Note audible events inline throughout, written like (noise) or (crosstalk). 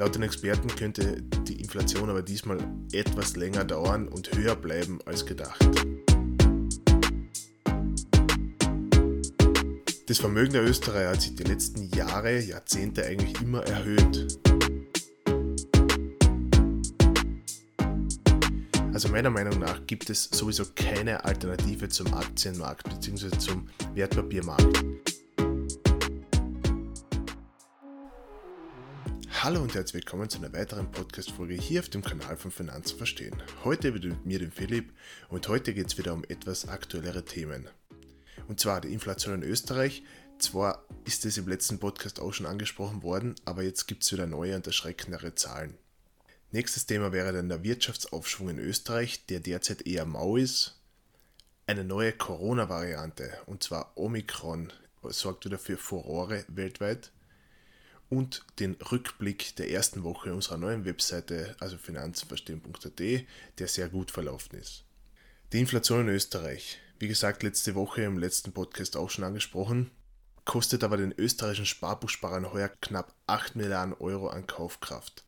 Laut den Experten könnte die Inflation aber diesmal etwas länger dauern und höher bleiben als gedacht. Das Vermögen der Österreicher hat sich die letzten Jahre, Jahrzehnte eigentlich immer erhöht. Also meiner Meinung nach gibt es sowieso keine Alternative zum Aktienmarkt bzw. zum Wertpapiermarkt. Hallo und herzlich willkommen zu einer weiteren Podcast-Folge hier auf dem Kanal von Finanzen verstehen. Heute wieder mit mir, dem Philipp, und heute geht es wieder um etwas aktuellere Themen. Und zwar die Inflation in Österreich. Zwar ist es im letzten Podcast auch schon angesprochen worden, aber jetzt gibt es wieder neue und erschreckendere Zahlen. Nächstes Thema wäre dann der Wirtschaftsaufschwung in Österreich, der derzeit eher mau ist. Eine neue Corona-Variante, und zwar Omikron, sorgt wieder für Furore weltweit und den Rückblick der ersten Woche unserer neuen Webseite, also finanzenverstehen.at, der sehr gut verlaufen ist. Die Inflation in Österreich, wie gesagt, letzte Woche im letzten Podcast auch schon angesprochen, kostet aber den österreichischen Sparbuchsparern heuer knapp 8 Milliarden Euro an Kaufkraft.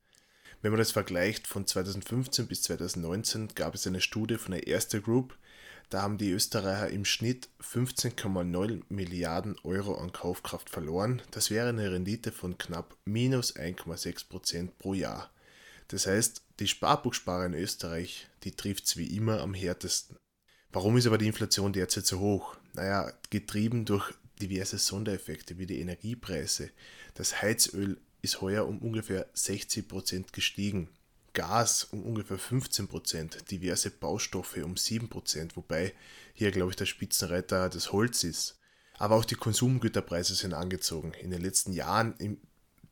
Wenn man das vergleicht, von 2015 bis 2019 gab es eine Studie von der Erste Group, da haben die Österreicher im Schnitt 15,9 Milliarden Euro an Kaufkraft verloren. Das wäre eine Rendite von knapp minus 1,6 Prozent pro Jahr. Das heißt, die Sparbuchsparer in Österreich, die trifft es wie immer am härtesten. Warum ist aber die Inflation derzeit so hoch? Naja, getrieben durch diverse Sondereffekte wie die Energiepreise. Das Heizöl ist heuer um ungefähr 60 Prozent gestiegen. Gas um ungefähr 15%, diverse Baustoffe um 7%, wobei hier, glaube ich, der Spitzenreiter das Holz ist. Aber auch die Konsumgüterpreise sind angezogen. In den letzten Jahren im,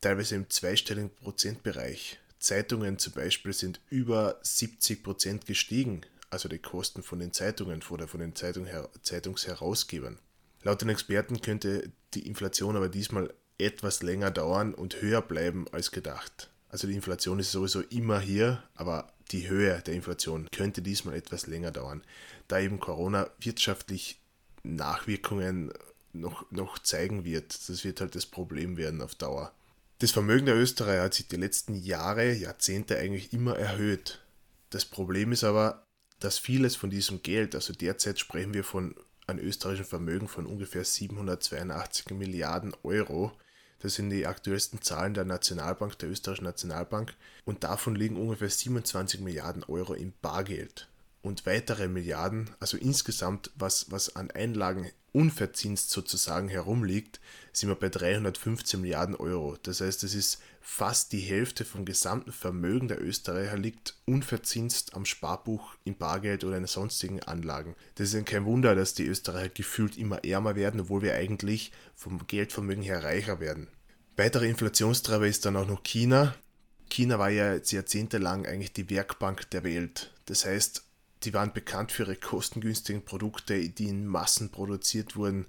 teilweise im zweistelligen Prozentbereich. Zeitungen zum Beispiel sind über 70% gestiegen, also die Kosten von den Zeitungen oder von den Zeitung, Zeitungsherausgebern. Laut den Experten könnte die Inflation aber diesmal etwas länger dauern und höher bleiben als gedacht. Also die Inflation ist sowieso immer hier, aber die Höhe der Inflation könnte diesmal etwas länger dauern, da eben Corona wirtschaftlich Nachwirkungen noch, noch zeigen wird. Das wird halt das Problem werden auf Dauer. Das Vermögen der Österreicher hat sich die letzten Jahre, Jahrzehnte eigentlich immer erhöht. Das Problem ist aber, dass vieles von diesem Geld, also derzeit sprechen wir von einem österreichischen Vermögen von ungefähr 782 Milliarden Euro, das sind die aktuellsten Zahlen der Nationalbank, der österreichischen Nationalbank. Und davon liegen ungefähr 27 Milliarden Euro im Bargeld. Und weitere Milliarden, also insgesamt, was, was an Einlagen unverzinst sozusagen herumliegt, sind wir bei 315 Milliarden Euro. Das heißt, es ist fast die Hälfte vom gesamten Vermögen der Österreicher liegt unverzinst am Sparbuch, im Bargeld oder in sonstigen Anlagen. Das ist kein Wunder, dass die Österreicher gefühlt immer ärmer werden, obwohl wir eigentlich vom Geldvermögen her reicher werden. Weitere Inflationstreiber ist dann auch noch China. China war ja jetzt jahrzehntelang eigentlich die Werkbank der Welt. Das heißt, die waren bekannt für ihre kostengünstigen Produkte, die in Massen produziert wurden.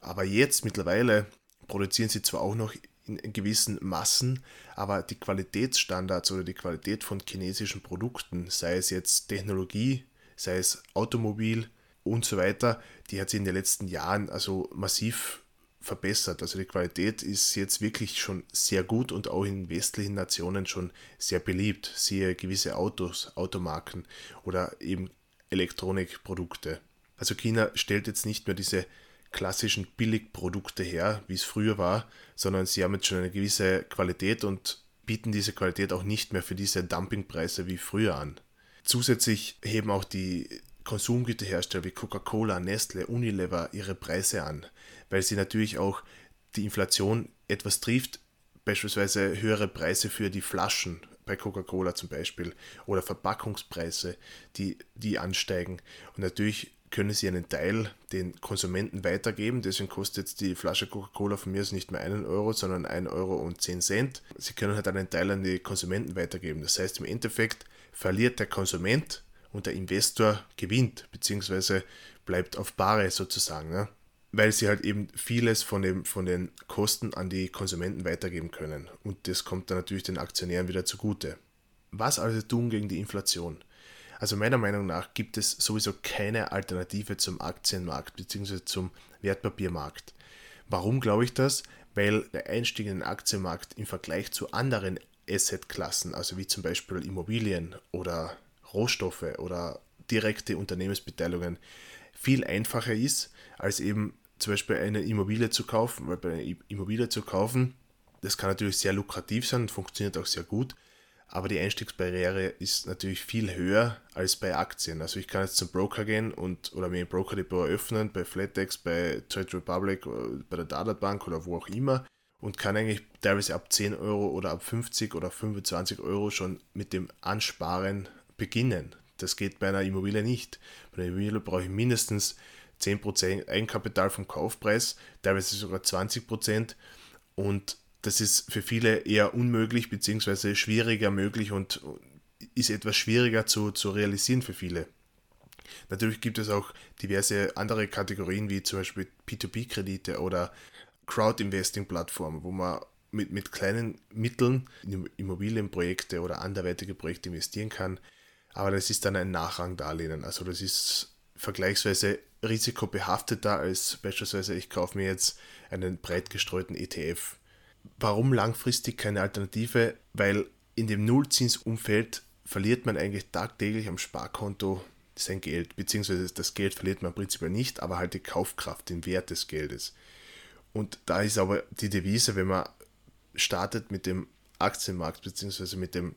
Aber jetzt mittlerweile produzieren sie zwar auch noch in gewissen Massen, aber die Qualitätsstandards oder die Qualität von chinesischen Produkten, sei es jetzt Technologie, sei es Automobil und so weiter, die hat sich in den letzten Jahren also massiv verbessert. Also die Qualität ist jetzt wirklich schon sehr gut und auch in westlichen Nationen schon sehr beliebt. Siehe gewisse Autos, Automarken oder eben Elektronikprodukte. Also China stellt jetzt nicht mehr diese klassischen Billigprodukte her, wie es früher war, sondern sie haben jetzt schon eine gewisse Qualität und bieten diese Qualität auch nicht mehr für diese Dumpingpreise wie früher an. Zusätzlich heben auch die Konsumgüterhersteller wie Coca-Cola, Nestle, Unilever ihre Preise an, weil sie natürlich auch die Inflation etwas trifft, beispielsweise höhere Preise für die Flaschen bei Coca-Cola zum Beispiel oder Verpackungspreise, die, die ansteigen. Und natürlich können sie einen Teil den Konsumenten weitergeben. Deswegen kostet jetzt die Flasche Coca-Cola von mir aus nicht mehr einen Euro, sondern 1 Euro und 10 Cent. Sie können halt einen Teil an die Konsumenten weitergeben. Das heißt, im Endeffekt verliert der Konsument und der Investor gewinnt, beziehungsweise bleibt auf Bare sozusagen. Ne? Weil sie halt eben vieles von, dem, von den Kosten an die Konsumenten weitergeben können. Und das kommt dann natürlich den Aktionären wieder zugute. Was also tun gegen die Inflation? Also meiner Meinung nach gibt es sowieso keine Alternative zum Aktienmarkt bzw. zum Wertpapiermarkt. Warum glaube ich das? Weil der Einstieg in den Aktienmarkt im Vergleich zu anderen Asset-Klassen, also wie zum Beispiel Immobilien oder Rohstoffe oder direkte Unternehmensbeteiligungen, viel einfacher ist, als eben zum Beispiel eine Immobilie zu kaufen, weil bei einer Immobilie zu kaufen, das kann natürlich sehr lukrativ sein und funktioniert auch sehr gut, aber die Einstiegsbarriere ist natürlich viel höher als bei Aktien. Also ich kann jetzt zum Broker gehen und oder mir ein Broker Depot eröffnen, bei Flatex, bei Trade Republic, bei der Dada Bank oder wo auch immer und kann eigentlich teilweise ab 10 Euro oder ab 50 oder 25 Euro schon mit dem Ansparen beginnen. Das geht bei einer Immobilie nicht. Bei einer Immobilie brauche ich mindestens 10% Eigenkapital vom Kaufpreis, teilweise sogar 20% und das ist für viele eher unmöglich bzw. schwieriger möglich und ist etwas schwieriger zu, zu realisieren für viele. Natürlich gibt es auch diverse andere Kategorien wie zum Beispiel P2P-Kredite oder Crowd-Investing-Plattformen, wo man mit, mit kleinen Mitteln in Immobilienprojekte oder anderweitige Projekte investieren kann. Aber das ist dann ein Nachrangdarlehen. Also das ist vergleichsweise risikobehafteter als beispielsweise ich kaufe mir jetzt einen breit gestreuten ETF. Warum langfristig keine Alternative? Weil in dem Nullzinsumfeld verliert man eigentlich tagtäglich am Sparkonto sein Geld, beziehungsweise das Geld verliert man prinzipiell nicht, aber halt die Kaufkraft, den Wert des Geldes. Und da ist aber die Devise, wenn man startet mit dem Aktienmarkt, beziehungsweise mit dem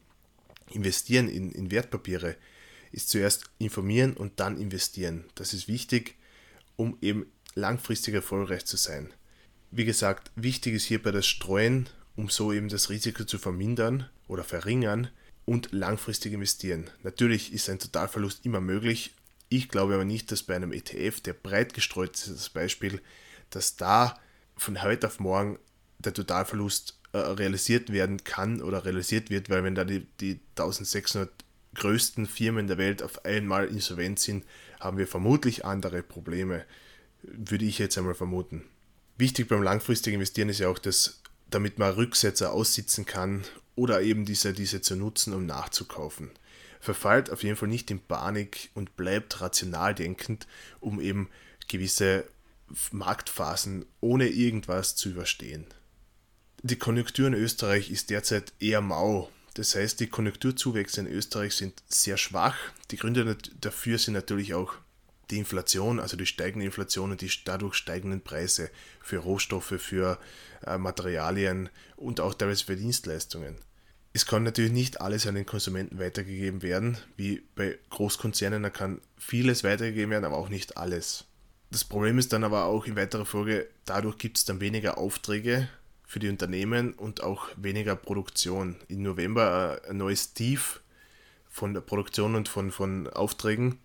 Investieren in, in Wertpapiere, ist zuerst informieren und dann investieren. Das ist wichtig, um eben langfristig erfolgreich zu sein. Wie gesagt, wichtig ist hierbei das Streuen, um so eben das Risiko zu vermindern oder verringern und langfristig investieren. Natürlich ist ein Totalverlust immer möglich. Ich glaube aber nicht, dass bei einem ETF, der breit gestreut ist, das Beispiel, dass da von heute auf morgen der Totalverlust äh, realisiert werden kann oder realisiert wird, weil wenn da die, die 1600 größten Firmen der Welt auf einmal insolvent sind, haben wir vermutlich andere Probleme, würde ich jetzt einmal vermuten. Wichtig beim langfristigen Investieren ist ja auch, dass damit man Rücksetzer aussitzen kann oder eben diese, diese zu nutzen, um nachzukaufen. Verfallt auf jeden Fall nicht in Panik und bleibt rational denkend, um eben gewisse Marktphasen ohne irgendwas zu überstehen. Die Konjunktur in Österreich ist derzeit eher mau. Das heißt, die Konjunkturzuwächse in Österreich sind sehr schwach. Die Gründe dafür sind natürlich auch die Inflation, also die steigende Inflation und die dadurch steigenden Preise für Rohstoffe, für äh, Materialien und auch teilweise für Dienstleistungen. Es kann natürlich nicht alles an den Konsumenten weitergegeben werden, wie bei Großkonzernen, da kann vieles weitergegeben werden, aber auch nicht alles. Das Problem ist dann aber auch in weiterer Folge, dadurch gibt es dann weniger Aufträge für die Unternehmen und auch weniger Produktion. Im November äh, ein neues Tief von der Produktion und von, von Aufträgen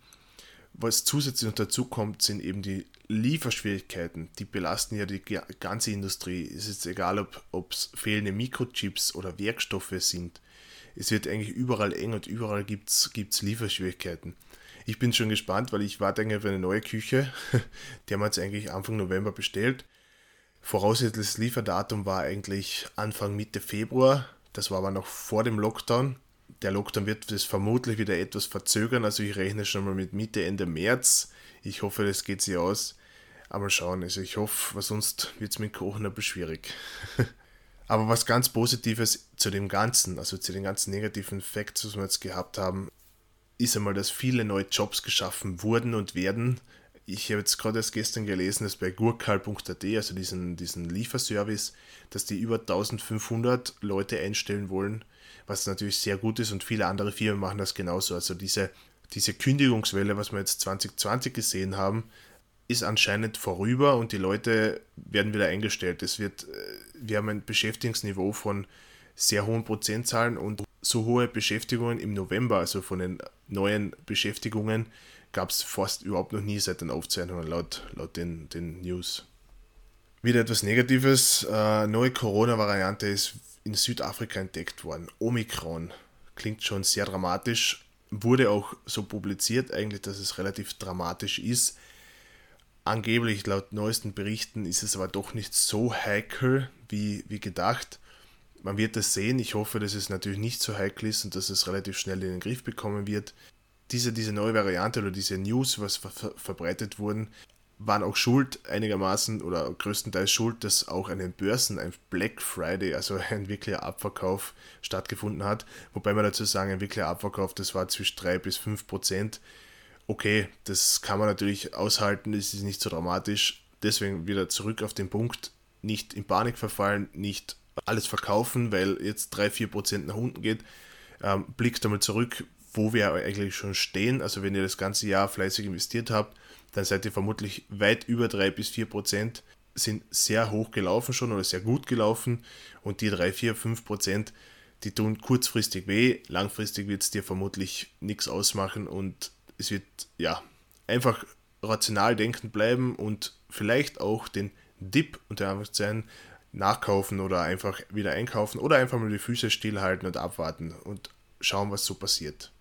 was zusätzlich noch dazu kommt, sind eben die Lieferschwierigkeiten. Die belasten ja die ganze Industrie. Es ist egal, ob es fehlende Mikrochips oder Werkstoffe sind. Es wird eigentlich überall eng und überall gibt es Lieferschwierigkeiten. Ich bin schon gespannt, weil ich warte eigentlich auf eine neue Küche. Die haben wir jetzt eigentlich Anfang November bestellt. Voraussichtliches Lieferdatum war eigentlich Anfang Mitte Februar. Das war aber noch vor dem Lockdown der Lockdown wird das vermutlich wieder etwas verzögern. Also ich rechne schon mal mit Mitte, Ende März. Ich hoffe, das geht sich aus. Aber schauen, also ich hoffe, weil sonst wird es mit Kochen ein bisschen schwierig. (laughs) Aber was ganz Positives zu dem Ganzen, also zu den ganzen negativen Facts, was wir jetzt gehabt haben, ist einmal, dass viele neue Jobs geschaffen wurden und werden. Ich habe jetzt gerade erst gestern gelesen, dass bei gurkal.at, also diesen, diesen Lieferservice, dass die über 1500 Leute einstellen wollen was natürlich sehr gut ist und viele andere Firmen machen das genauso. Also diese, diese Kündigungswelle, was wir jetzt 2020 gesehen haben, ist anscheinend vorüber und die Leute werden wieder eingestellt. Es wird, äh, wir haben ein Beschäftigungsniveau von sehr hohen Prozentzahlen und so hohe Beschäftigungen im November, also von den neuen Beschäftigungen, gab es fast überhaupt noch nie seit den Aufzeichnungen laut, laut den, den News. Wieder etwas Negatives. Äh, neue Corona-Variante ist in Südafrika entdeckt worden. Omikron. Klingt schon sehr dramatisch. Wurde auch so publiziert, eigentlich, dass es relativ dramatisch ist. Angeblich, laut neuesten Berichten, ist es aber doch nicht so heikel wie, wie gedacht. Man wird das sehen. Ich hoffe, dass es natürlich nicht so heikel ist und dass es relativ schnell in den Griff bekommen wird. Diese, diese neue Variante oder diese News, was ver verbreitet wurden, waren auch schuld einigermaßen oder größtenteils schuld, dass auch an den Börsen ein Black Friday, also (laughs) ein wirklicher Abverkauf stattgefunden hat. Wobei man dazu sagen, ein wirklicher Abverkauf, das war zwischen 3 bis 5 Prozent. Okay, das kann man natürlich aushalten, das ist nicht so dramatisch. Deswegen wieder zurück auf den Punkt, nicht in Panik verfallen, nicht alles verkaufen, weil jetzt 3-4 Prozent nach unten geht. Ähm, blickt einmal zurück, wo wir eigentlich schon stehen. Also wenn ihr das ganze Jahr fleißig investiert habt, dann seid ihr vermutlich weit über 3 bis 4 Prozent, sind sehr hoch gelaufen schon oder sehr gut gelaufen und die 3, 4, 5 Prozent, die tun kurzfristig weh, langfristig wird es dir vermutlich nichts ausmachen und es wird ja einfach rational denken bleiben und vielleicht auch den Dip unter Anführungszeichen nachkaufen oder einfach wieder einkaufen oder einfach mal die Füße stillhalten und abwarten und schauen, was so passiert.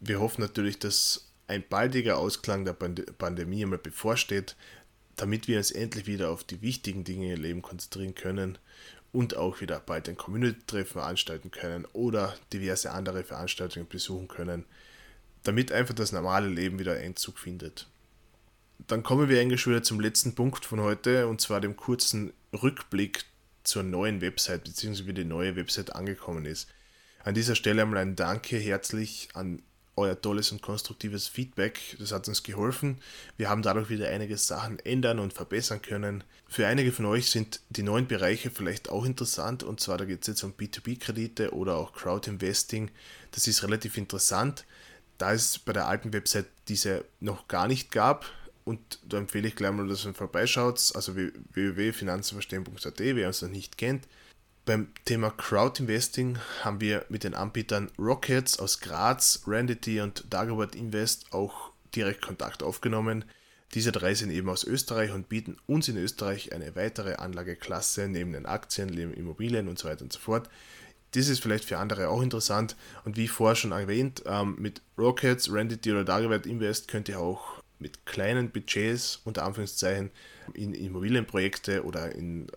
Wir hoffen natürlich, dass ein baldiger Ausklang der Pandemie einmal bevorsteht, damit wir uns endlich wieder auf die wichtigen Dinge im Leben konzentrieren können und auch wieder bald ein Community-Treffen veranstalten können oder diverse andere Veranstaltungen besuchen können, damit einfach das normale Leben wieder Einzug findet. Dann kommen wir eigentlich schon wieder zum letzten Punkt von heute und zwar dem kurzen Rückblick zur neuen Website bzw. wie die neue Website angekommen ist. An dieser Stelle einmal ein Danke herzlich an euer tolles und konstruktives Feedback. Das hat uns geholfen. Wir haben dadurch wieder einige Sachen ändern und verbessern können. Für einige von euch sind die neuen Bereiche vielleicht auch interessant und zwar da geht es jetzt um B2B-Kredite oder auch Crowd-Investing. Das ist relativ interessant, da es bei der alten Website diese noch gar nicht gab. Und da empfehle ich gleich mal, dass ihr vorbeischaut, also www.finanzenverstehen.at, wer uns noch nicht kennt. Beim Thema Crowd Investing haben wir mit den Anbietern Rockets aus Graz, Randity und Dagobert Invest auch direkt Kontakt aufgenommen. Diese drei sind eben aus Österreich und bieten uns in Österreich eine weitere Anlageklasse neben den Aktien, neben Immobilien und so weiter und so fort. Das ist vielleicht für andere auch interessant und wie vorher schon erwähnt, ähm, mit Rockets, Randity oder Dagobert Invest könnt ihr auch mit kleinen Budgets unter Anführungszeichen in Immobilienprojekte oder in äh,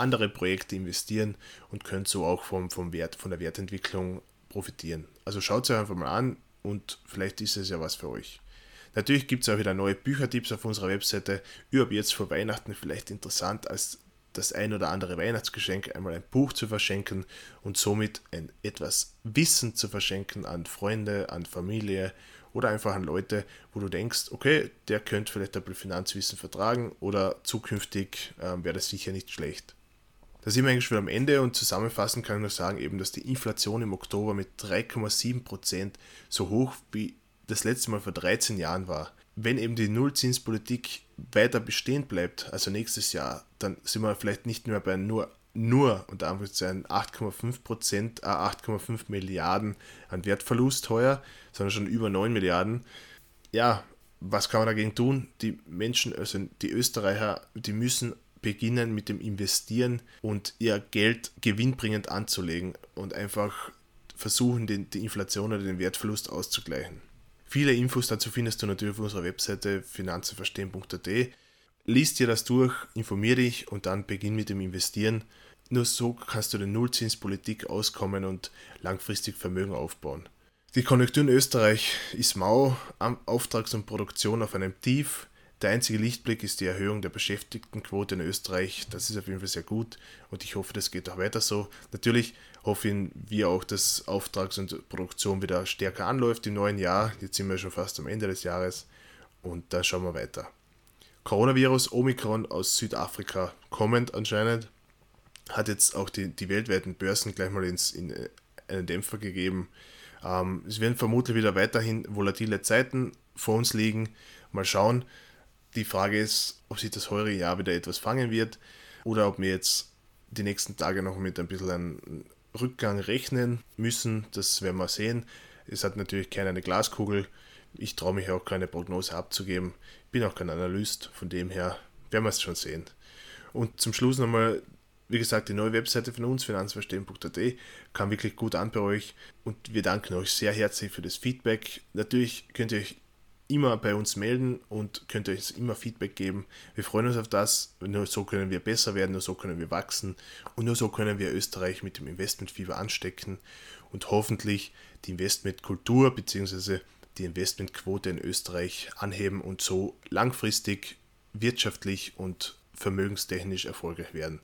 andere Projekte investieren und könnt so auch vom, vom Wert, von der Wertentwicklung profitieren. Also schaut es euch einfach mal an und vielleicht ist es ja was für euch. Natürlich gibt es auch wieder neue Büchertipps auf unserer Webseite. Überhaupt jetzt vor Weihnachten vielleicht interessant, als das ein oder andere Weihnachtsgeschenk einmal ein Buch zu verschenken und somit ein etwas Wissen zu verschenken an Freunde, an Familie oder einfach an Leute, wo du denkst, okay, der könnte vielleicht ein bisschen Finanzwissen vertragen oder zukünftig äh, wäre das sicher nicht schlecht. Da sind wir eigentlich schon am Ende und zusammenfassend kann ich nur sagen, eben, dass die Inflation im Oktober mit 3,7% so hoch wie das letzte Mal vor 13 Jahren war. Wenn eben die Nullzinspolitik weiter bestehen bleibt, also nächstes Jahr, dann sind wir vielleicht nicht mehr bei nur, nur unter Anführungszeichen 8,5%, äh 8,5 Milliarden an Wertverlust heuer, sondern schon über 9 Milliarden. Ja, was kann man dagegen tun? Die Menschen, also die Österreicher, die müssen beginnen mit dem Investieren und ihr Geld gewinnbringend anzulegen und einfach versuchen, den, die Inflation oder den Wertverlust auszugleichen. Viele Infos dazu findest du natürlich auf unserer Webseite finanzenverstehen.at. Lies dir das durch, informier dich und dann beginn mit dem Investieren. Nur so kannst du der Nullzinspolitik auskommen und langfristig Vermögen aufbauen. Die Konjunktur in Österreich ist mau, Auftrags- und Produktion auf einem Tief, der einzige Lichtblick ist die Erhöhung der Beschäftigtenquote in Österreich. Das ist auf jeden Fall sehr gut und ich hoffe, das geht auch weiter so. Natürlich hoffen wir auch, dass Auftrags- und Produktion wieder stärker anläuft im neuen Jahr. Jetzt sind wir schon fast am Ende des Jahres und da schauen wir weiter. Coronavirus Omikron aus Südafrika kommend anscheinend hat jetzt auch die, die weltweiten Börsen gleich mal ins, in einen Dämpfer gegeben. Ähm, es werden vermutlich wieder weiterhin volatile Zeiten vor uns liegen. Mal schauen. Die Frage ist, ob sich das heure Jahr wieder etwas fangen wird oder ob wir jetzt die nächsten Tage noch mit ein bisschen einem Rückgang rechnen müssen. Das werden wir sehen. Es hat natürlich keine Glaskugel. Ich traue mich auch keine Prognose abzugeben. Ich bin auch kein Analyst. Von dem her werden wir es schon sehen. Und zum Schluss nochmal, wie gesagt, die neue Webseite von uns, finanzverstehen.at, kam wirklich gut an bei euch. Und wir danken euch sehr herzlich für das Feedback. Natürlich könnt ihr euch immer bei uns melden und könnt euch immer Feedback geben. Wir freuen uns auf das. Nur so können wir besser werden, nur so können wir wachsen und nur so können wir Österreich mit dem Investmentfieber anstecken und hoffentlich die Investmentkultur bzw. die Investmentquote in Österreich anheben und so langfristig wirtschaftlich und vermögenstechnisch erfolgreich werden.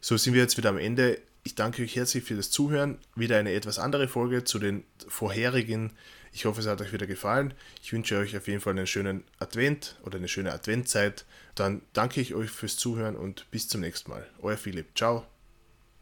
So sind wir jetzt wieder am Ende. Ich danke euch herzlich für das Zuhören. Wieder eine etwas andere Folge zu den vorherigen. Ich hoffe, es hat euch wieder gefallen. Ich wünsche euch auf jeden Fall einen schönen Advent oder eine schöne Adventzeit. Dann danke ich euch fürs Zuhören und bis zum nächsten Mal. Euer Philipp. Ciao.